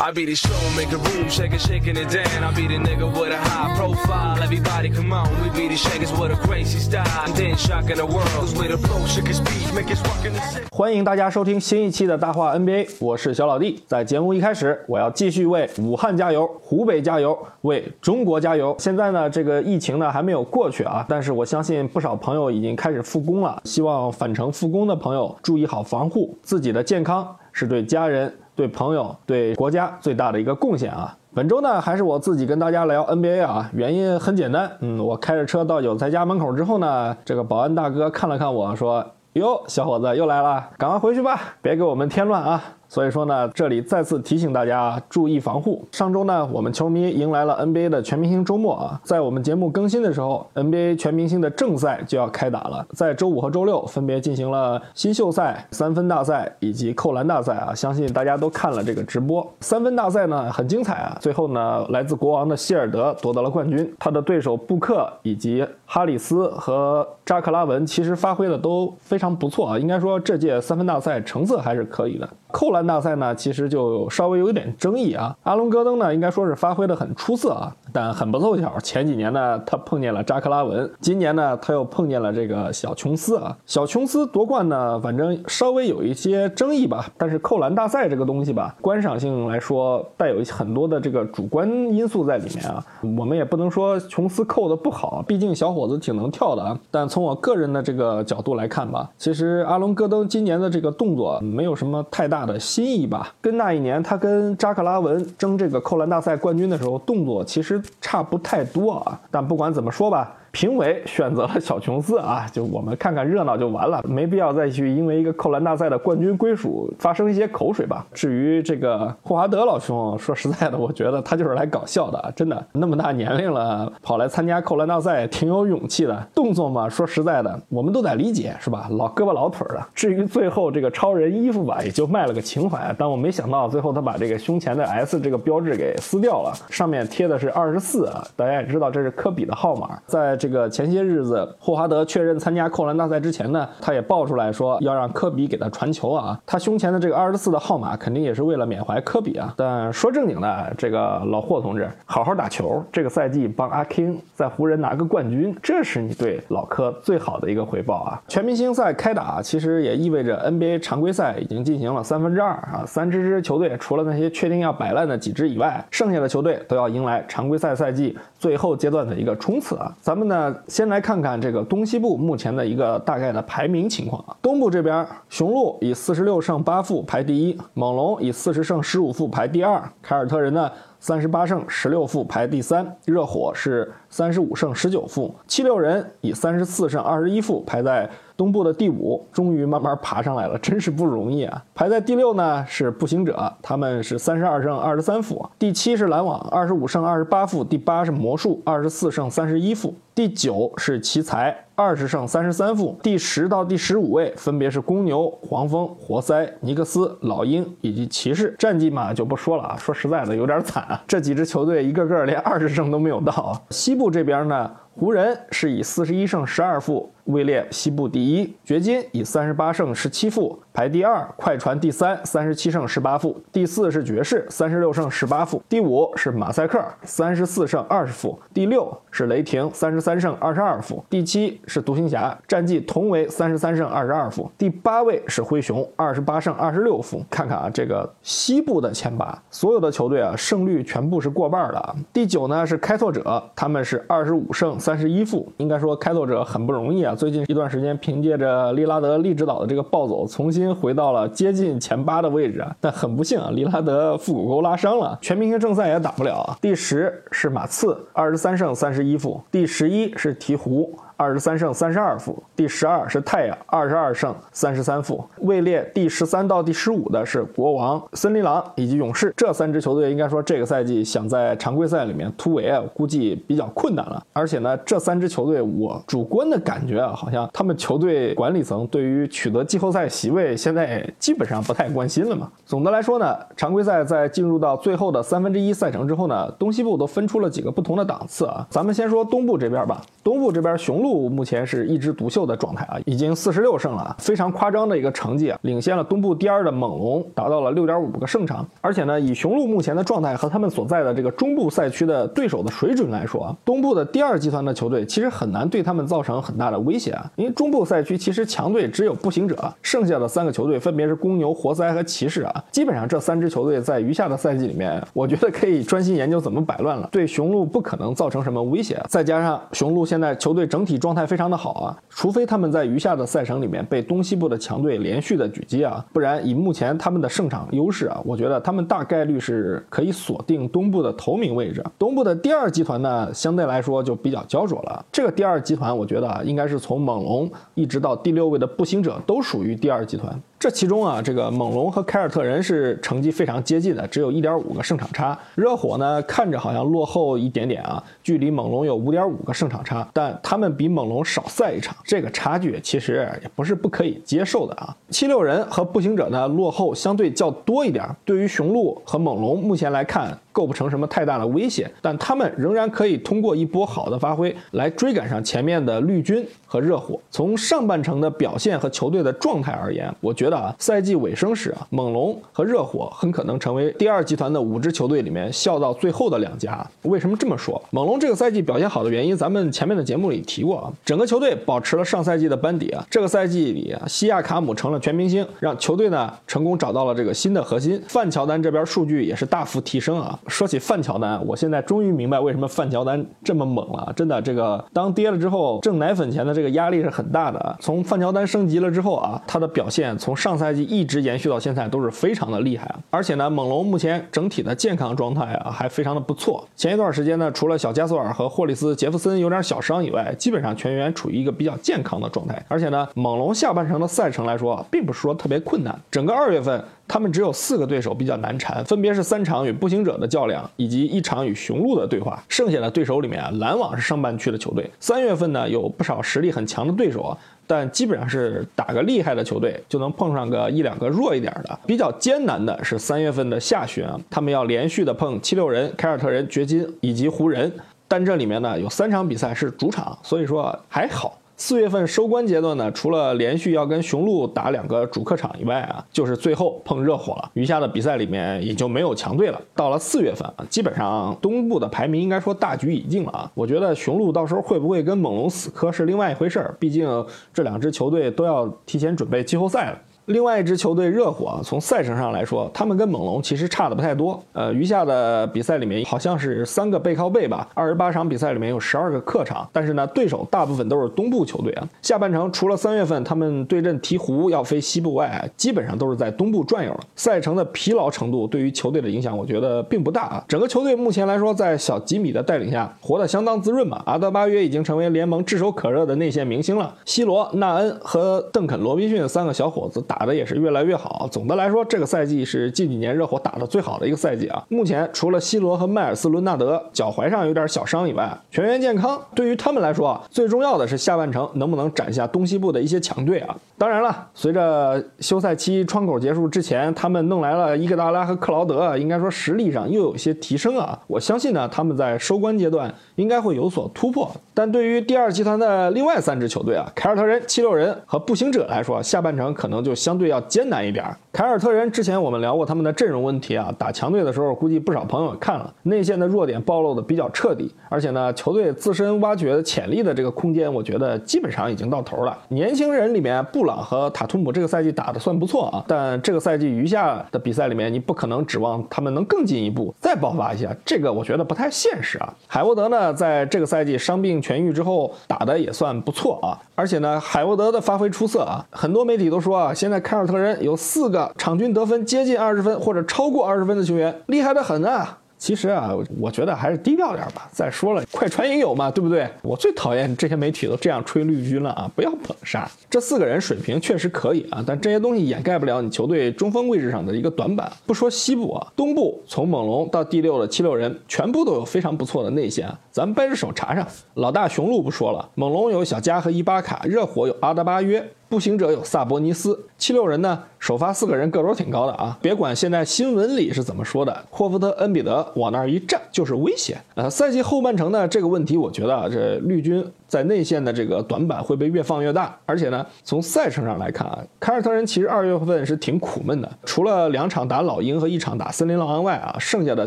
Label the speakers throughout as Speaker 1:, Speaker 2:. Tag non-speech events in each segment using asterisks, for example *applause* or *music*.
Speaker 1: I be the show, make a room, shaking, shaking it down. I be the nigga with a high profile. Everybody come on, we be the shakers with a crazy style. And then shocking the world, cause we the flow, shaking speed, make it rockin' the city.
Speaker 2: 欢迎大家收听新一期的大话 NBA，我是小老弟。在节目一开始，我要继续为武汉加油，湖北加油，为中国加油。现在呢，这个疫情呢还没有过去啊，但是我相信不少朋友已经开始复工了。希望返程复工的朋友注意好防护，自己的健康是对家人、对朋友、对国家最大的一个贡献啊。本周呢，还是我自己跟大家聊 NBA 啊，原因很简单，嗯，我开着车到有才家门口之后呢，这个保安大哥看了看我说。哟，小伙子又来了，赶快回去吧，别给我们添乱啊！所以说呢，这里再次提醒大家注意防护。上周呢，我们球迷迎来了 NBA 的全明星周末啊，在我们节目更新的时候，NBA 全明星的正赛就要开打了，在周五和周六分别进行了新秀赛、三分大赛以及扣篮大赛啊，相信大家都看了这个直播。三分大赛呢很精彩啊，最后呢，来自国王的希尔德夺得了冠军，他的对手布克以及哈里斯和扎克拉文其实发挥的都非常不错啊，应该说这届三分大赛成色还是可以的。扣篮大赛呢，其实就稍微有一点争议啊。阿隆戈登呢，应该说是发挥的很出色啊，但很不凑巧，前几年呢他碰见了扎克拉文，今年呢他又碰见了这个小琼斯啊。小琼斯夺冠呢，反正稍微有一些争议吧。但是扣篮大赛这个东西吧，观赏性来说，带有很多的这个主观因素在里面啊。我们也不能说琼斯扣的不好，毕竟小伙子挺能跳的啊。但从我个人的这个角度来看吧，其实阿隆戈登今年的这个动作没有什么太大的新意吧。跟那一年他跟扎克拉文争这个扣篮大赛冠军的时候，动作其实差不太多啊。但不管怎么说吧。评委选择了小琼斯啊，就我们看看热闹就完了，没必要再去因为一个扣篮大赛的冠军归属发生一些口水吧。至于这个霍华德老兄，说实在的，我觉得他就是来搞笑的，真的那么大年龄了，跑来参加扣篮大赛，挺有勇气的。动作嘛，说实在的，我们都得理解，是吧？老胳膊老腿的。至于最后这个超人衣服吧，也就卖了个情怀。但我没想到最后他把这个胸前的 S 这个标志给撕掉了，上面贴的是二十四啊，大家也知道这是科比的号码，在。这个前些日子，霍华德确认参加扣篮大赛之前呢，他也爆出来说要让科比给他传球啊。他胸前的这个二十四的号码肯定也是为了缅怀科比啊。但说正经的，这个老霍同志，好好打球，这个赛季帮阿 King 在湖人拿个冠军，这是你对老科最好的一个回报啊。全明星赛开打，其实也意味着 NBA 常规赛已经进行了三分之二啊。三支支球队，除了那些确定要摆烂的几支以外，剩下的球队都要迎来常规赛赛季最后阶段的一个冲刺啊。咱们呢，先来看看这个东西部目前的一个大概的排名情况啊。东部这边，雄鹿以四十六胜八负排第一，猛龙以四十胜十五负排第二，凯尔特人呢三十八胜十六负排第三，热火是三十五胜十九负，七六人以三十四胜二十一负排在。东部的第五，终于慢慢爬上来了，真是不容易啊！排在第六呢是步行者，他们是三十二胜二十三负；第七是篮网，二十五胜二十八负；第八是魔术，二十四胜三十一负；第九是奇才，二十胜三十三负；第十到第十五位分别是公牛、黄蜂、活塞、尼克斯、老鹰以及骑士。战绩嘛就不说了啊，说实在的有点惨啊，这几支球队一个个连二十胜都没有到。西部这边呢？湖人是以四十一胜十二负位列西部第一，掘金以三十八胜十七负排第二，快船第三，三十七胜十八负，第四是爵士，三十六胜十八负，第五是马赛克，三十四胜二十负，第六是雷霆，三十三胜二十二负，第七是独行侠，战绩同为三十三胜二十二负，第八位是灰熊，二十八胜二十六负。看看啊，这个西部的前八，所有的球队啊，胜率全部是过半的。第九呢是开拓者，他们是二十五胜。三十一负，应该说开拓者很不容易啊。最近一段时间，凭借着利拉德、利指导的这个暴走，重新回到了接近前八的位置啊。但很不幸啊，利拉德腹股沟拉伤了，全明星正赛也打不了啊。第十是马刺，二十三胜三十一负；第十一是鹈鹕。二十三胜三十二负，第十二是太阳，二十二胜三十三负。位列第十三到第十五的是国王、森林狼以及勇士这三支球队，应该说这个赛季想在常规赛里面突围啊，估计比较困难了。而且呢，这三支球队我主观的感觉啊，好像他们球队管理层对于取得季后赛席位现在基本上不太关心了嘛。总的来说呢，常规赛在进入到最后的三分之一赛程之后呢，东西部都分出了几个不同的档次啊。咱们先说东部这边吧，东部这边雄鹿。目前是一枝独秀的状态啊，已经四十六胜了，非常夸张的一个成绩啊，领先了东部第二的猛龙，达到了六点五个胜场。而且呢，以雄鹿目前的状态和他们所在的这个中部赛区的对手的水准来说啊，东部的第二集团的球队其实很难对他们造成很大的威胁啊。因为中部赛区其实强队只有步行者，剩下的三个球队分别是公牛、活塞和骑士啊。基本上这三支球队在余下的赛季里面，我觉得可以专心研究怎么摆乱了，对雄鹿不可能造成什么威胁。再加上雄鹿现在球队整体。状态非常的好啊，除非他们在余下的赛程里面被东西部的强队连续的狙击啊，不然以目前他们的胜场优势啊，我觉得他们大概率是可以锁定东部的头名位置。东部的第二集团呢，相对来说就比较焦灼了。这个第二集团，我觉得啊，应该是从猛龙一直到第六位的步行者都属于第二集团。这其中啊，这个猛龙和凯尔特人是成绩非常接近的，只有一点五个胜场差。热火呢，看着好像落后一点点啊，距离猛龙有五点五个胜场差，但他们比猛龙少赛一场，这个差距其实也不是不可以接受的啊。七六人和步行者呢，落后相对较多一点，对于雄鹿和猛龙目前来看。构不成什么太大的威胁，但他们仍然可以通过一波好的发挥来追赶上前面的绿军和热火。从上半程的表现和球队的状态而言，我觉得啊，赛季尾声时啊，猛龙和热火很可能成为第二集团的五支球队里面笑到最后的两家。为什么这么说？猛龙这个赛季表现好的原因，咱们前面的节目里提过啊，整个球队保持了上赛季的班底啊，这个赛季里啊，西亚卡姆成了全明星，让球队呢成功找到了这个新的核心。范乔丹这边数据也是大幅提升啊。说起范乔丹，我现在终于明白为什么范乔丹这么猛了。真的，这个当跌了之后，挣奶粉钱的这个压力是很大的。从范乔丹升级了之后啊，他的表现从上赛季一直延续到现在都是非常的厉害。而且呢，猛龙目前整体的健康状态啊还非常的不错。前一段时间呢，除了小加索尔和霍利斯·杰弗森有点小伤以外，基本上全员处于一个比较健康的状态。而且呢，猛龙下半程的赛程来说，并不是说特别困难。整个二月份。他们只有四个对手比较难缠，分别是三场与步行者的较量，以及一场与雄鹿的对话。剩下的对手里面啊，篮网是上半区的球队。三月份呢，有不少实力很强的对手啊，但基本上是打个厉害的球队就能碰上个一两个弱一点的。比较艰难的是三月份的下旬啊，他们要连续的碰七六人、凯尔特人、掘金以及湖人，但这里面呢有三场比赛是主场，所以说还好。四月份收官阶段呢，除了连续要跟雄鹿打两个主客场以外啊，就是最后碰热火了。余下的比赛里面也就没有强队了。到了四月份啊，基本上东部的排名应该说大局已定了啊。我觉得雄鹿到时候会不会跟猛龙死磕是另外一回事儿，毕竟这两支球队都要提前准备季后赛了。另外一支球队热火，从赛程上来说，他们跟猛龙其实差的不太多。呃，余下的比赛里面好像是三个背靠背吧，二十八场比赛里面有十二个客场，但是呢，对手大部分都是东部球队啊。下半程除了三月份他们对阵鹈鹕要飞西部外，基本上都是在东部转悠了。赛程的疲劳程度对于球队的影响，我觉得并不大啊。整个球队目前来说，在小吉米的带领下，活得相当滋润嘛。阿德巴约已经成为联盟炙手可热的内线明星了，西罗、纳恩和邓肯·罗宾逊三个小伙子。打的也是越来越好。总的来说，这个赛季是近几年热火打的最好的一个赛季啊。目前除了西罗和迈尔斯·伦纳德脚踝上有点小伤以外，全员健康。对于他们来说啊，最重要的是下半程能不能斩下东西部的一些强队啊。当然了，随着休赛期窗口结束之前，他们弄来了伊戈达拉和克劳德，应该说实力上又有些提升啊。我相信呢，他们在收官阶段应该会有所突破。但对于第二集团的另外三支球队啊，凯尔特人、七六人和步行者来说，下半程可能就相对要艰难一点。凯尔特人之前我们聊过他们的阵容问题啊，打强队的时候估计不少朋友看了，内线的弱点暴露的比较彻底，而且呢，球队自身挖掘潜力的这个空间，我觉得基本上已经到头了。年轻人里面，布朗。和塔图姆这个赛季打的算不错啊，但这个赛季余下的比赛里面，你不可能指望他们能更进一步再爆发一下，这个我觉得不太现实啊。海沃德呢，在这个赛季伤病痊愈之后，打的也算不错啊，而且呢，海沃德的发挥出色啊，很多媒体都说啊，现在凯尔特人有四个场均得分接近二十分或者超过二十分的球员，厉害的很啊。其实啊，我觉得还是低调点吧。再说了，快船也有嘛，对不对？我最讨厌这些媒体都这样吹绿军了啊！不要捧杀。这四个人水平确实可以啊，但这些东西掩盖不了你球队中锋位置上的一个短板。不说西部啊，东部从猛龙到第六的七六人，全部都有非常不错的内线。咱们掰着手查查，老大雄鹿不说了，猛龙有小加和伊巴卡，热火有阿德巴约。步行者有萨博尼斯，七六人呢，首发四个人个头挺高的啊。别管现在新闻里是怎么说的，霍福德、恩比德往那儿一站就是威胁。呃，赛季后半程呢，这个问题我觉得啊，这绿军在内线的这个短板会被越放越大。而且呢，从赛程上来看啊，凯尔特人其实二月份是挺苦闷的，除了两场打老鹰和一场打森林狼外啊，剩下的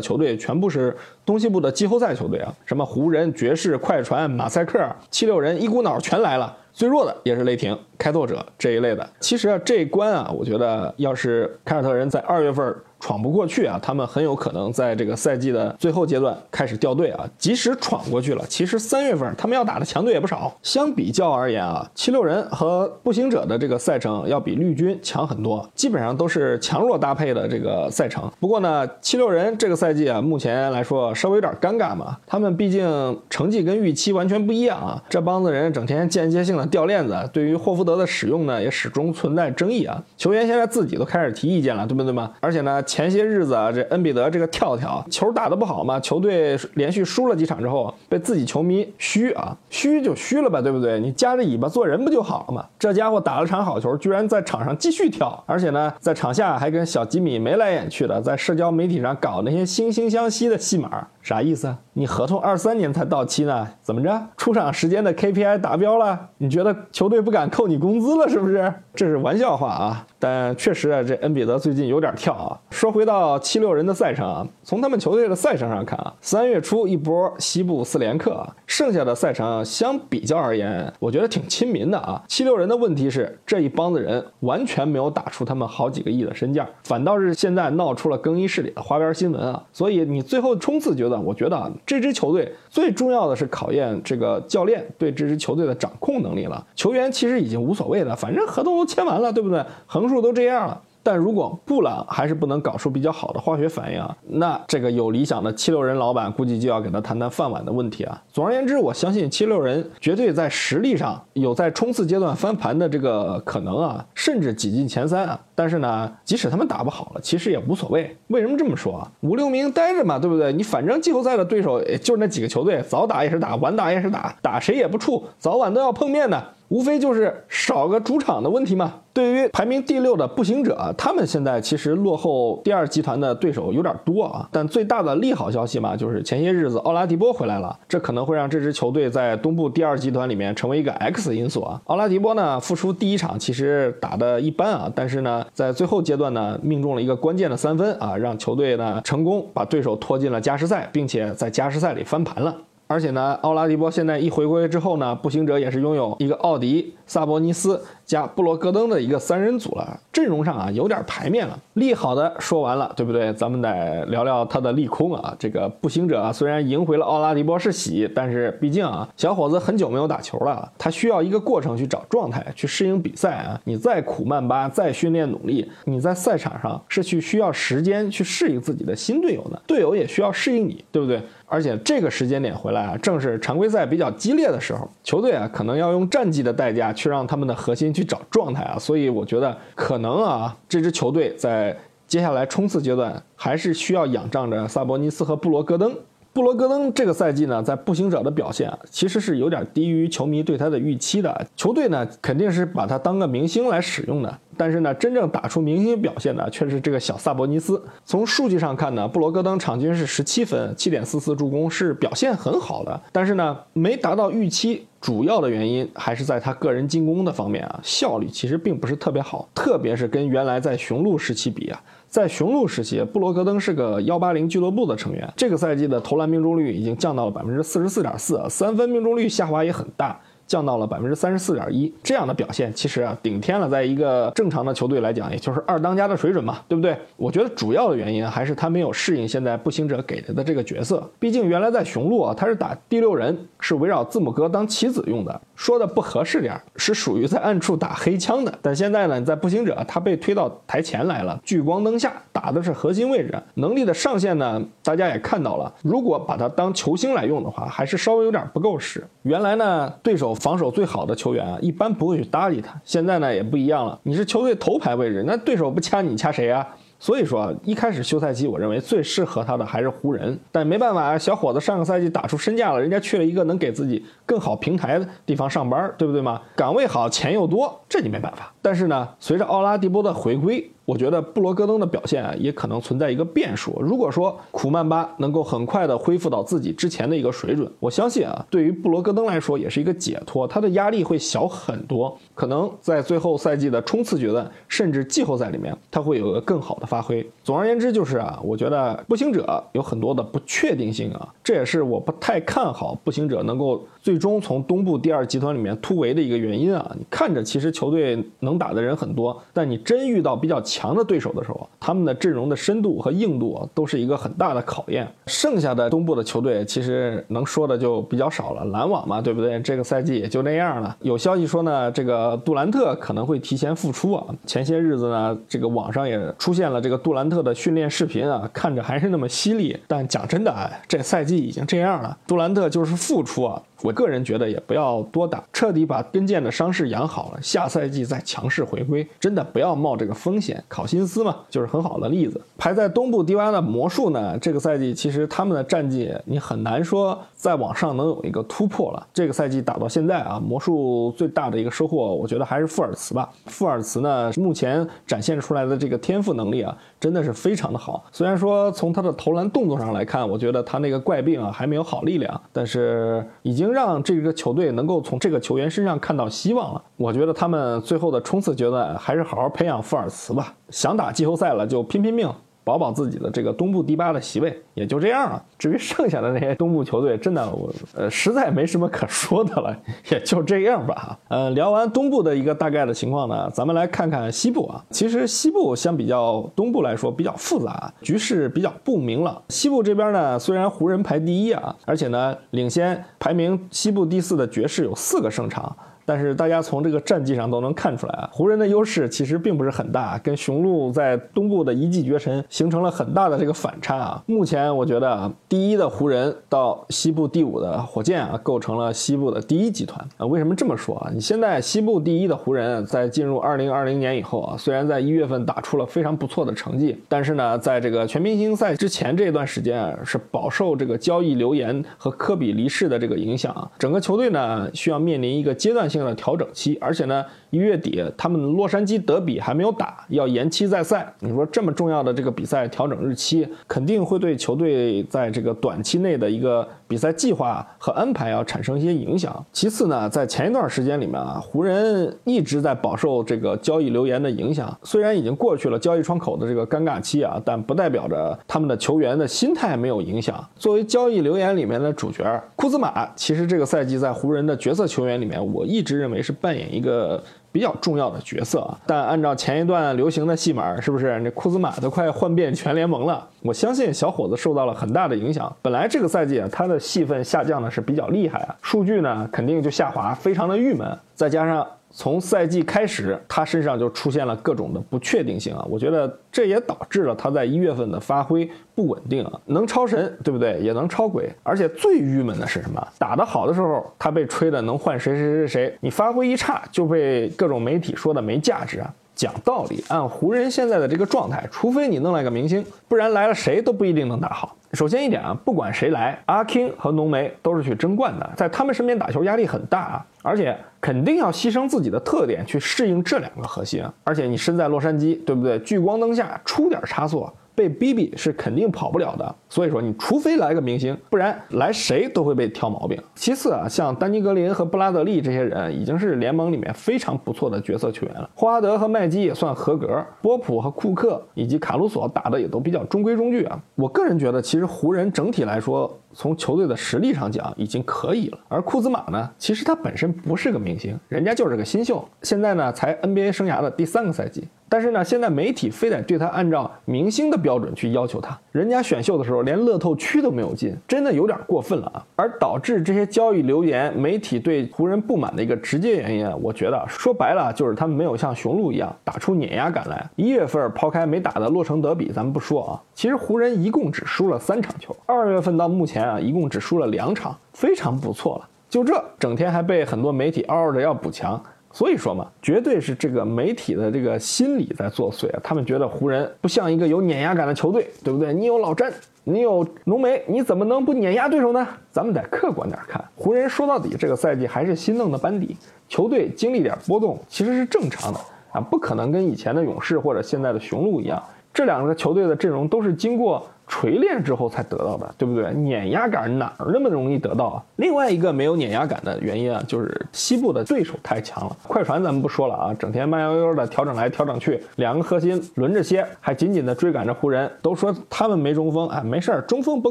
Speaker 2: 球队全部是东西部的季后赛球队啊，什么湖人、爵士、快船、马赛克、七六人，一股脑全来了。最弱的也是雷霆、开拓者这一类的。其实啊，这一关啊，我觉得要是凯尔特人在二月份。闯不过去啊，他们很有可能在这个赛季的最后阶段开始掉队啊。即使闯过去了，其实三月份他们要打的强队也不少。相比较而言啊，七六人和步行者的这个赛程要比绿军强很多，基本上都是强弱搭配的这个赛程。不过呢，七六人这个赛季啊，目前来说稍微有点尴尬嘛。他们毕竟成绩跟预期完全不一样啊。这帮子人整天间接性的掉链子，对于霍福德的使用呢，也始终存在争议啊。球员现在自己都开始提意见了，对不对嘛？而且呢。前些日子啊，这恩比德这个跳跳球打得不好嘛，球队连续输了几场之后，被自己球迷嘘啊，嘘就嘘了吧，对不对？你夹着尾巴做人不就好了嘛？这家伙打了场好球，居然在场上继续跳，而且呢，在场下还跟小吉米眉来眼去的，在社交媒体上搞那些惺惺相惜的戏码，啥意思？你合同二三年才到期呢，怎么着？出场时间的 KPI 达标了？你觉得球队不敢扣你工资了是不是？这是玩笑话啊！但确实啊，这恩比德最近有点跳啊。说回到七六人的赛程啊，从他们球队的赛程上看啊，三月初一波西部四连客，剩下的赛程相比较而言，我觉得挺亲民的啊。七六人的问题是这一帮子人完全没有打出他们好几个亿的身价，反倒是现在闹出了更衣室里的花边新闻啊。所以你最后冲刺阶我觉得啊，这支球队最重要的是考验这个教练对这支球队的掌控能力了。球员其实已经无所谓了，反正合同都签完了，对不对？横竖都这样了。但如果布朗还是不能搞出比较好的化学反应啊，那这个有理想的七六人老板估计就要给他谈谈饭碗的问题啊。总而言之，我相信七六人绝对在实力上有在冲刺阶段翻盘的这个可能啊，甚至挤进前三啊。但是呢，即使他们打不好了，其实也无所谓。为什么这么说啊？五六名待着嘛，对不对？你反正季后赛的对手也就是那几个球队，早打也是打，晚打也是打，打谁也不怵，早晚都要碰面的。无非就是少个主场的问题嘛。对于排名第六的步行者，他们现在其实落后第二集团的对手有点多啊。但最大的利好消息嘛，就是前些日子奥拉迪波回来了，这可能会让这支球队在东部第二集团里面成为一个 X 因素啊。奥拉迪波呢，复出第一场其实打的一般啊，但是呢，在最后阶段呢，命中了一个关键的三分啊，让球队呢成功把对手拖进了加时赛，并且在加时赛里翻盘了。而且呢，奥拉迪波现在一回归之后呢，步行者也是拥有一个奥迪、萨博尼斯加布罗戈登的一个三人组了，阵容上啊有点排面了。利好的说完了，对不对？咱们得聊聊他的利空啊。这个步行者啊，虽然赢回了奥拉迪波是喜，但是毕竟啊，小伙子很久没有打球了，他需要一个过程去找状态，去适应比赛啊。你再苦曼巴，再训练努力，你在赛场上是去需要时间去适应自己的新队友的，队友也需要适应你，对不对？而且这个时间点回来啊，正是常规赛比较激烈的时候，球队啊可能要用战绩的代价去让他们的核心去找状态啊，所以我觉得可能啊，这支球队在接下来冲刺阶段还是需要仰仗着萨博尼斯和布罗戈登。布罗戈登这个赛季呢，在步行者的表现啊，其实是有点低于球迷对他的预期的。球队呢，肯定是把他当个明星来使用的。但是呢，真正打出明星表现的却是这个小萨博尼斯。从数据上看呢，布罗戈登场均是十七分、七点四四助攻，是表现很好的。但是呢，没达到预期，主要的原因还是在他个人进攻的方面啊，效率其实并不是特别好，特别是跟原来在雄鹿时期比啊。在雄鹿时期，布罗格登是个幺八零俱乐部的成员。这个赛季的投篮命中率已经降到了百分之四十四点四，三分命中率下滑也很大。降到了百分之三十四点一。这样的表现其实啊，顶天了，在一个正常的球队来讲，也就是二当家的水准嘛，对不对？我觉得主要的原因还是他没有适应现在步行者给他的这个角色。毕竟原来在雄鹿啊，他是打第六人，是围绕字母哥当棋子用的。说的不合适点是属于在暗处打黑枪的。但现在呢，在步行者他被推到台前来了，聚光灯下打的是核心位置，能力的上限呢，大家也看到了。如果把他当球星来用的话，还是稍微有点不够使。原来呢，对手防守最好的球员啊，一般不会去搭理他。现在呢，也不一样了，你是球队头牌位置，那对手不掐你掐谁啊？所以说，一开始休赛期，我认为最适合他的还是湖人。但没办法啊，小伙子上个赛季打出身价了，人家去了一个能给自己更好平台的地方上班，对不对吗？岗位好，钱又多，这你没办法。但是呢，随着奥拉迪波的回归。我觉得布罗戈登的表现啊，也可能存在一个变数。如果说库曼巴能够很快的恢复到自己之前的一个水准，我相信啊，对于布罗戈登来说也是一个解脱，他的压力会小很多。可能在最后赛季的冲刺阶段，甚至季后赛里面，他会有个更好的发挥。总而言之，就是啊，我觉得步行者有很多的不确定性啊，这也是我不太看好步行者能够最终从东部第二集团里面突围的一个原因啊。你看着其实球队能打的人很多，但你真遇到比较强。强的对手的时候，他们的阵容的深度和硬度啊，都是一个很大的考验。剩下的东部的球队，其实能说的就比较少了。篮网嘛，对不对？这个赛季也就那样了。有消息说呢，这个杜兰特可能会提前复出啊。前些日子呢，这个网上也出现了这个杜兰特的训练视频啊，看着还是那么犀利。但讲真的啊，这赛季已经这样了，杜兰特就是复出啊。我个人觉得也不要多打，彻底把跟腱的伤势养好了，下赛季再强势回归，真的不要冒这个风险。考辛斯嘛，就是很好的例子。排在东部第八的魔术呢，这个赛季其实他们的战绩你很难说再往上能有一个突破了。这个赛季打到现在啊，魔术最大的一个收获，我觉得还是富尔茨吧。富尔茨呢，目前展现出来的这个天赋能力啊，真的是非常的好。虽然说从他的投篮动作上来看，我觉得他那个怪病啊还没有好力量，但是已经。能让这个球队能够从这个球员身上看到希望了。我觉得他们最后的冲刺阶段还是好好培养福尔茨吧。想打季后赛了就拼拼命。保保自己的这个东部第八的席位，也就这样了。至于剩下的那些东部球队，真的我呃实在没什么可说的了，也就这样吧。呃，聊完东部的一个大概的情况呢，咱们来看看西部啊。其实西部相比较东部来说比较复杂，局势比较不明朗。西部这边呢，虽然湖人排第一啊，而且呢领先排名西部第四的爵士有四个胜场。但是大家从这个战绩上都能看出来啊，湖人的优势其实并不是很大，跟雄鹿在东部的一骑绝尘形成了很大的这个反差啊。目前我觉得啊，第一的湖人到西部第五的火箭啊，构成了西部的第一集团啊。为什么这么说啊？你现在西部第一的湖人，在进入二零二零年以后啊，虽然在一月份打出了非常不错的成绩，但是呢，在这个全明星赛之前这段时间啊，是饱受这个交易流言和科比离世的这个影响啊，整个球队呢需要面临一个阶段性。性的调整期，而且呢，一月底他们洛杉矶德比还没有打，要延期再赛。你说这么重要的这个比赛调整日期，肯定会对球队在这个短期内的一个比赛计划和安排要产生一些影响。其次呢，在前一段时间里面啊，湖人一直在饱受这个交易流言的影响。虽然已经过去了交易窗口的这个尴尬期啊，但不代表着他们的球员的心态没有影响。作为交易流言里面的主角库兹马，其实这个赛季在湖人的角色球员里面，我一。一直认为是扮演一个比较重要的角色啊，但按照前一段流行的戏码，是不是那库兹马都快换遍全联盟了？我相信小伙子受到了很大的影响。本来这个赛季啊，他的戏份下降的是比较厉害啊，数据呢肯定就下滑，非常的郁闷。再加上。从赛季开始，他身上就出现了各种的不确定性啊！我觉得这也导致了他在一月份的发挥不稳定啊，能超神对不对？也能超鬼，而且最郁闷的是什么？打得好的时候，他被吹的能换谁谁谁谁，你发挥一差就被各种媒体说的没价值啊！讲道理，按湖人现在的这个状态，除非你弄来个明星，不然来了谁都不一定能打好。首先一点啊，不管谁来，阿 king 和浓眉都是去争冠的，在他们身边打球压力很大啊，而且肯定要牺牲自己的特点去适应这两个核心。而且你身在洛杉矶，对不对？聚光灯下出点差错，被逼逼是肯定跑不了的。所以说，你除非来个明星，不然来谁都会被挑毛病。其次啊，像丹尼格林和布拉德利这些人已经是联盟里面非常不错的角色球员了。霍华德和麦基也算合格，波普和库克以及卡鲁索打的也都比较中规中矩啊。我个人觉得，其实湖人整体来说。从球队的实力上讲，已经可以了。而库兹马呢，其实他本身不是个明星，人家就是个新秀，现在呢才 NBA 生涯的第三个赛季。但是呢，现在媒体非得对他按照明星的标准去要求他，人家选秀的时候连乐透区都没有进，真的有点过分了啊！而导致这些交易流言、媒体对湖人不满的一个直接原因，我觉得说白了就是他们没有像雄鹿一样打出碾压感来。一月份抛开没打的洛城德比，咱们不说啊，其实湖人一共只输了三场球。二月份到目前啊，一共只输了两场，非常不错了。就这，整天还被很多媒体嗷嗷着要补强。所以说嘛，绝对是这个媒体的这个心理在作祟啊！他们觉得湖人不像一个有碾压感的球队，对不对？你有老詹，你有浓眉，你怎么能不碾压对手呢？咱们得客观点看，湖人说到底这个赛季还是新弄的班底，球队经历点波动其实是正常的啊，不可能跟以前的勇士或者现在的雄鹿一样，这两个球队的阵容都是经过。锤炼之后才得到的，对不对？碾压感哪儿那么容易得到啊？另外一个没有碾压感的原因啊，就是西部的对手太强了。快船咱们不说了啊，整天慢悠悠的调整来调整去，两个核心轮着歇，还紧紧的追赶着湖人。都说他们没中锋啊，没事儿，中锋不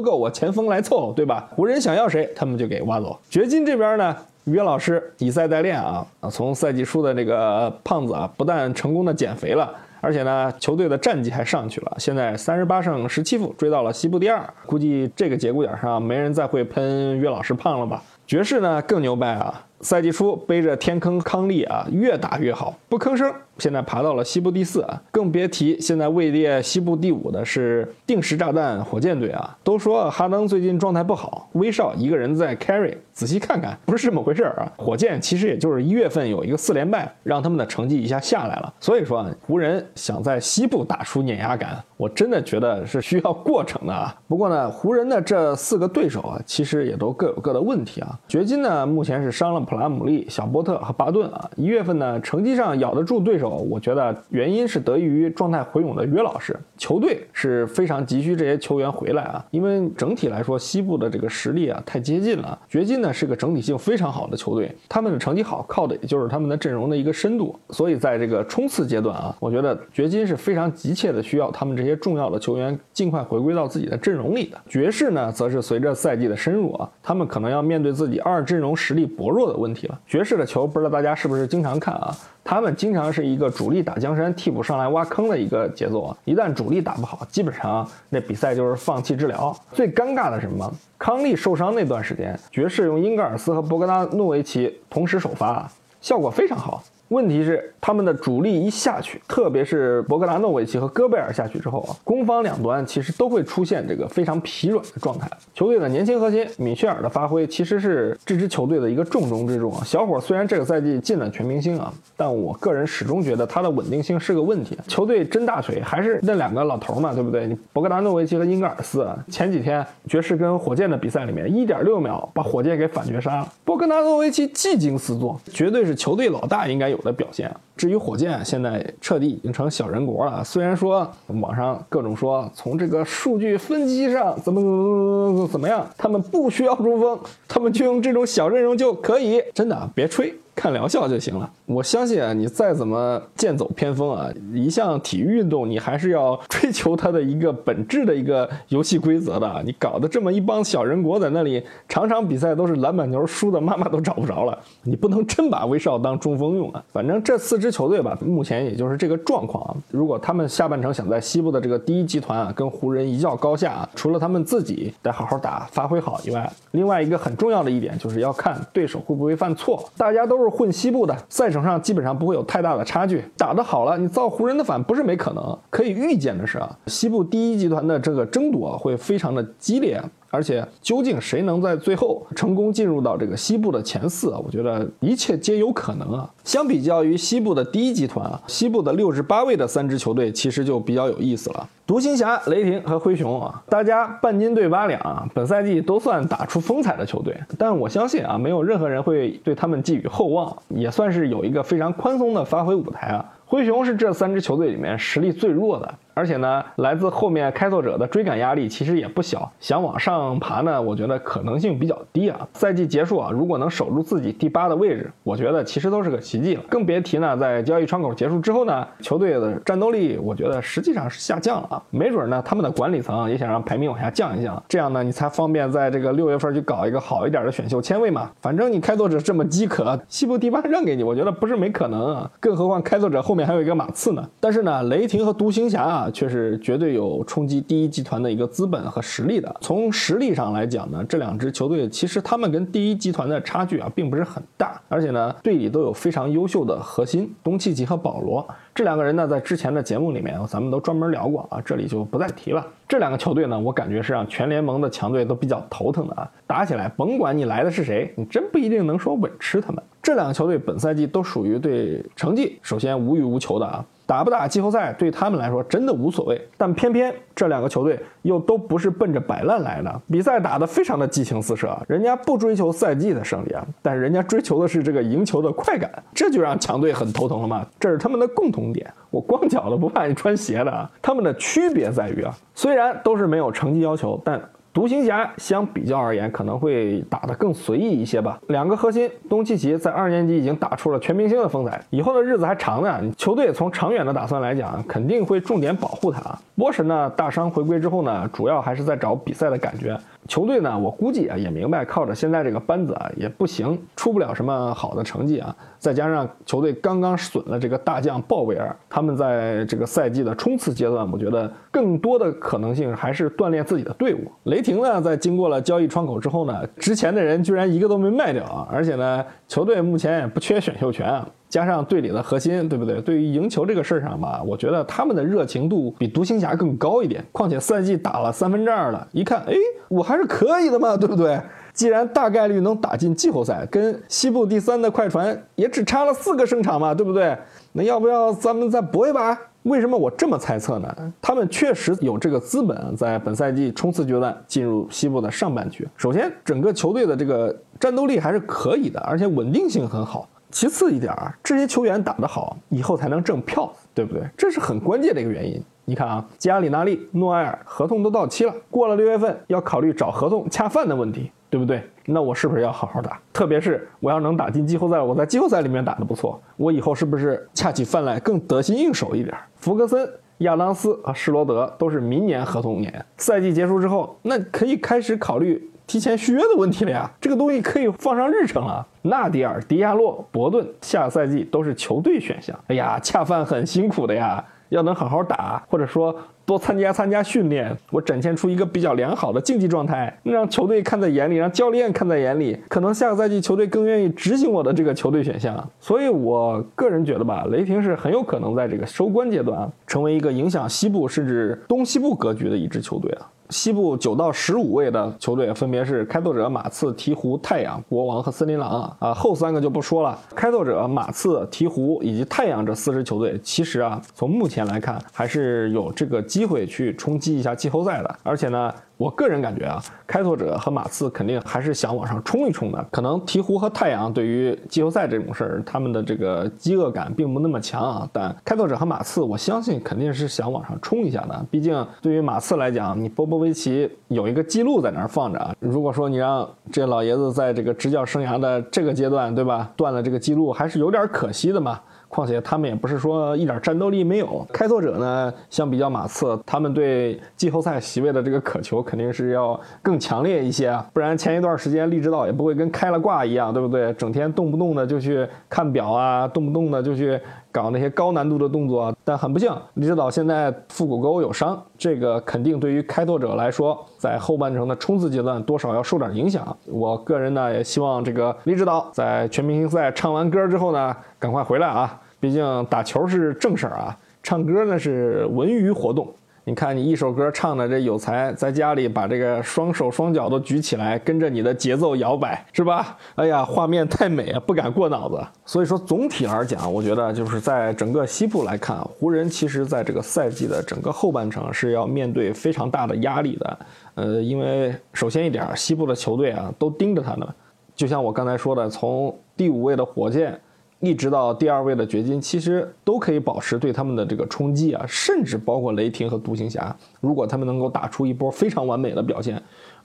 Speaker 2: 够，我前锋来凑，对吧？湖人想要谁，他们就给挖走。掘金这边呢，约老师以赛代练啊啊，从赛季初的这个胖子啊，不但成功的减肥了。而且呢，球队的战绩还上去了，现在三十八胜十七负，追到了西部第二。估计这个节骨眼上，没人再会喷约老师胖了吧？爵士呢更牛掰啊！赛季初背着天坑康利啊，越打越好，不吭声。现在爬到了西部第四啊，更别提现在位列西部第五的是定时炸弹火箭队啊。都说哈登最近状态不好，威少一个人在 carry，仔细看看不是这么回事儿啊。火箭其实也就是一月份有一个四连败，让他们的成绩一下下来了。所以说啊，湖人想在西部打出碾压感，我真的觉得是需要过程的啊。不过呢，湖人的这四个对手啊，其实也都各有各的问题啊。掘金呢，目前是伤了普拉姆利、小波特和巴顿啊。一月份呢，成绩上咬得住对手。我觉得原因是得益于状态回勇的约老师，球队是非常急需这些球员回来啊，因为整体来说西部的这个实力啊太接近了。掘金呢是个整体性非常好的球队，他们的成绩好靠的也就是他们的阵容的一个深度，所以在这个冲刺阶段啊，我觉得掘金是非常急切的需要他们这些重要的球员尽快回归到自己的阵容里的。爵士呢则是随着赛季的深入啊，他们可能要面对自己二阵容实力薄弱的问题了。爵士的球不知道大家是不是经常看啊？他们经常是一个主力打江山，替补上来挖坑的一个节奏啊！一旦主力打不好，基本上那比赛就是放弃治疗。最尴尬的是什么？康利受伤那段时间，爵士用英格尔斯和博格达诺维奇同时首发，效果非常好。问题是他们的主力一下去，特别是博格达诺维奇和戈贝尔下去之后啊，攻防两端其实都会出现这个非常疲软的状态。球队的年轻核心米歇尔的发挥其实是这支球队的一个重中之重啊。小伙虽然这个赛季进了全明星啊，但我个人始终觉得他的稳定性是个问题。球队真大腿还是那两个老头嘛，对不对？你博格达诺维奇和英格尔斯啊前几天爵士跟火箭的比赛里面，一点六秒把火箭给反绝杀了。博格达诺维奇技惊四座，绝对是球队老大应该有。有的表现。至于火箭，现在彻底已经成小人国了。虽然说网上各种说从这个数据分析上怎么怎么怎么怎么样，他们不需要中锋，他们就用这种小阵容就可以。真的，别吹。看疗效就行了。我相信啊，你再怎么剑走偏锋啊，一项体育运动你还是要 *laughs* 追求它的一个本质的一个游戏规则的。你搞得这么一帮小人国在那里，场场比赛都是篮板球输的妈妈都找不着了。你不能真把威少当中锋用啊。反正这四支球队吧，目前也就是这个状况啊。如果他们下半程想在西部的这个第一集团啊，跟湖人一较高下啊，除了他们自己得好好打、发挥好以外，另外一个很重要的一点就是要看对手会不会犯错。大家都是。混西部的赛程上基本上不会有太大的差距，打得好了，你造湖人的反不是没可能。可以预见的是啊，西部第一集团的这个争夺会非常的激烈。而且，究竟谁能在最后成功进入到这个西部的前四啊？我觉得一切皆有可能啊。相比较于西部的第一集团啊，西部的六十八位的三支球队其实就比较有意思了。独行侠、雷霆和灰熊啊，大家半斤对八两啊，本赛季都算打出风采的球队。但我相信啊，没有任何人会对他们寄予厚望，也算是有一个非常宽松的发挥舞台啊。灰熊是这三支球队里面实力最弱的。而且呢，来自后面开拓者的追赶压力其实也不小，想往上爬呢，我觉得可能性比较低啊。赛季结束啊，如果能守住自己第八的位置，我觉得其实都是个奇迹了。更别提呢，在交易窗口结束之后呢，球队的战斗力，我觉得实际上是下降了啊。没准呢，他们的管理层也想让排名往下降一降，这样呢，你才方便在这个六月份去搞一个好一点的选秀签位嘛。反正你开拓者这么饥渴，西部第八让给你，我觉得不是没可能啊。更何况开拓者后面还有一个马刺呢。但是呢，雷霆和独行侠啊，却是绝对有冲击第一集团的一个资本和实力的。从实力上来讲呢，这两支球队其实他们跟第一集团的差距啊，并不是很大。而且呢，队里都有非常优秀的核心，东契奇和保罗这两个人呢，在之前的节目里面咱们都专门聊过啊，这里就不再提了。这两个球队呢，我感觉是让全联盟的强队都比较头疼的啊。打起来，甭管你来的是谁，你真不一定能说稳吃他们。这两个球队本赛季都属于对成绩首先无欲无求的啊。打不打季后赛对他们来说真的无所谓，但偏偏这两个球队又都不是奔着摆烂来的，比赛打得非常的激情四射，人家不追求赛季的胜利啊，但是人家追求的是这个赢球的快感，这就让强队很头疼了嘛。这是他们的共同点。我光脚的不怕你穿鞋的啊，他们的区别在于啊，虽然都是没有成绩要求，但。独行侠相比较而言，可能会打得更随意一些吧。两个核心，东契奇在二年级已经打出了全明星的风采，以后的日子还长呢。球队从长远的打算来讲，肯定会重点保护他。波神呢，大伤回归之后呢，主要还是在找比赛的感觉。球队呢，我估计啊也明白，靠着现在这个班子啊也不行，出不了什么好的成绩啊。再加上球队刚刚损了这个大将鲍威尔，他们在这个赛季的冲刺阶段，我觉得更多的可能性还是锻炼自己的队伍。雷霆呢，在经过了交易窗口之后呢，之前的人居然一个都没卖掉啊，而且呢，球队目前也不缺选秀权啊。加上队里的核心，对不对？对于赢球这个事儿上吧，我觉得他们的热情度比独行侠更高一点。况且赛季打了三分之二了，一看，哎，我还是可以的嘛，对不对？既然大概率能打进季后赛，跟西部第三的快船也只差了四个胜场嘛，对不对？那要不要咱们再搏一把？为什么我这么猜测呢？他们确实有这个资本，在本赛季冲刺阶段进入西部的上半区。首先，整个球队的这个战斗力还是可以的，而且稳定性很好。其次一点儿，这些球员打得好，以后才能挣票，对不对？这是很关键的一个原因。你看啊，加里纳利、诺埃尔合同都到期了，过了六月份要考虑找合同恰饭的问题，对不对？那我是不是要好好打？特别是我要能打进季后赛，我在季后赛里面打得不错，我以后是不是恰起饭来更得心应手一点？福格森、亚当斯和施罗德都是明年合同年，赛季结束之后，那可以开始考虑。提前续约的问题了呀，这个东西可以放上日程了。纳迪尔、迪亚洛、伯顿下赛季都是球队选项。哎呀，恰饭很辛苦的呀，要能好好打，或者说多参加参加训练，我展现出一个比较良好的竞技状态，让球队看在眼里，让教练看在眼里，可能下个赛季球队更愿意执行我的这个球队选项。所以我个人觉得吧，雷霆是很有可能在这个收官阶段，成为一个影响西部甚至东西部格局的一支球队啊。西部九到十五位的球队分别是开拓者、马刺、鹈鹕、太阳、国王和森林狼啊，后三个就不说了。开拓者、马刺、鹈鹕以及太阳这四支球队，其实啊，从目前来看，还是有这个机会去冲击一下季后赛的，而且呢。我个人感觉啊，开拓者和马刺肯定还是想往上冲一冲的。可能鹈鹕和太阳对于季后赛这种事儿，他们的这个饥饿感并不那么强啊。但开拓者和马刺，我相信肯定是想往上冲一下的。毕竟对于马刺来讲，你波波维奇有一个记录在那儿放着啊。如果说你让这老爷子在这个执教生涯的这个阶段，对吧，断了这个记录，还是有点可惜的嘛。况且他们也不是说一点战斗力没有。开拓者呢，相比较马刺，他们对季后赛席位的这个渴求肯定是要更强烈一些啊。不然前一段时间，利指导也不会跟开了挂一样，对不对？整天动不动的就去看表啊，动不动的就去搞那些高难度的动作。但很不幸，利指导现在腹股沟有伤，这个肯定对于开拓者来说，在后半程的冲刺阶段多少要受点影响。我个人呢，也希望这个利指导在全明星赛唱完歌之后呢，赶快回来啊。毕竟打球是正事儿啊，唱歌那是文娱活动。你看你一首歌唱的这有才，在家里把这个双手双脚都举起来，跟着你的节奏摇摆，是吧？哎呀，画面太美啊，不敢过脑子。所以说总体而讲，我觉得就是在整个西部来看，湖人其实在这个赛季的整个后半程是要面对非常大的压力的。呃，因为首先一点，西部的球队啊都盯着他呢，就像我刚才说的，从第五位的火箭。一直到第二位的掘金，其实都可以保持对他们的这个冲击啊，甚至包括雷霆和独行侠，如果他们能够打出一波非常完美的表现，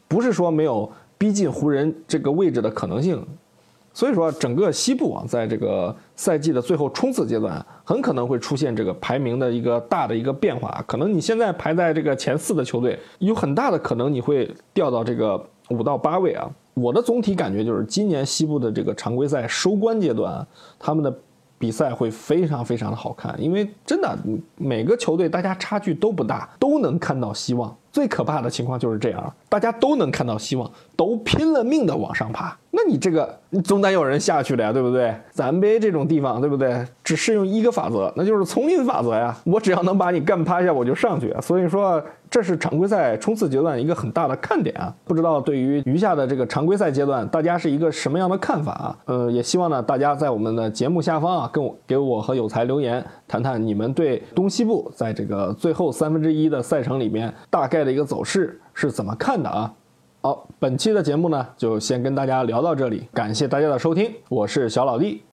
Speaker 2: 不是说没有逼近湖人这个位置的可能性。所以说，整个西部啊，在这个赛季的最后冲刺阶段，很可能会出现这个排名的一个大的一个变化。可能你现在排在这个前四的球队，有很大的可能你会掉到这个五到八位啊。我的总体感觉就是，今年西部的这个常规赛收官阶段，他们的比赛会非常非常的好看，因为真的每个球队大家差距都不大，都能看到希望。最可怕的情况就是这样，大家都能看到希望，都拼了命的往上爬。那你这个，你总得有人下去了呀，对不对？咱 NBA 这种地方，对不对？只适用一个法则，那就是丛林法则呀。我只要能把你干趴下，我就上去。所以说，这是常规赛冲刺阶段一个很大的看点啊。不知道对于余下的这个常规赛阶段，大家是一个什么样的看法啊？呃，也希望呢，大家在我们的节目下方啊，跟我给我和有才留言，谈谈你们对东西部在这个最后三分之一的赛程里面大概的一个走势是怎么看的啊？好，本期的节目呢，就先跟大家聊到这里，感谢大家的收听，我是小老弟。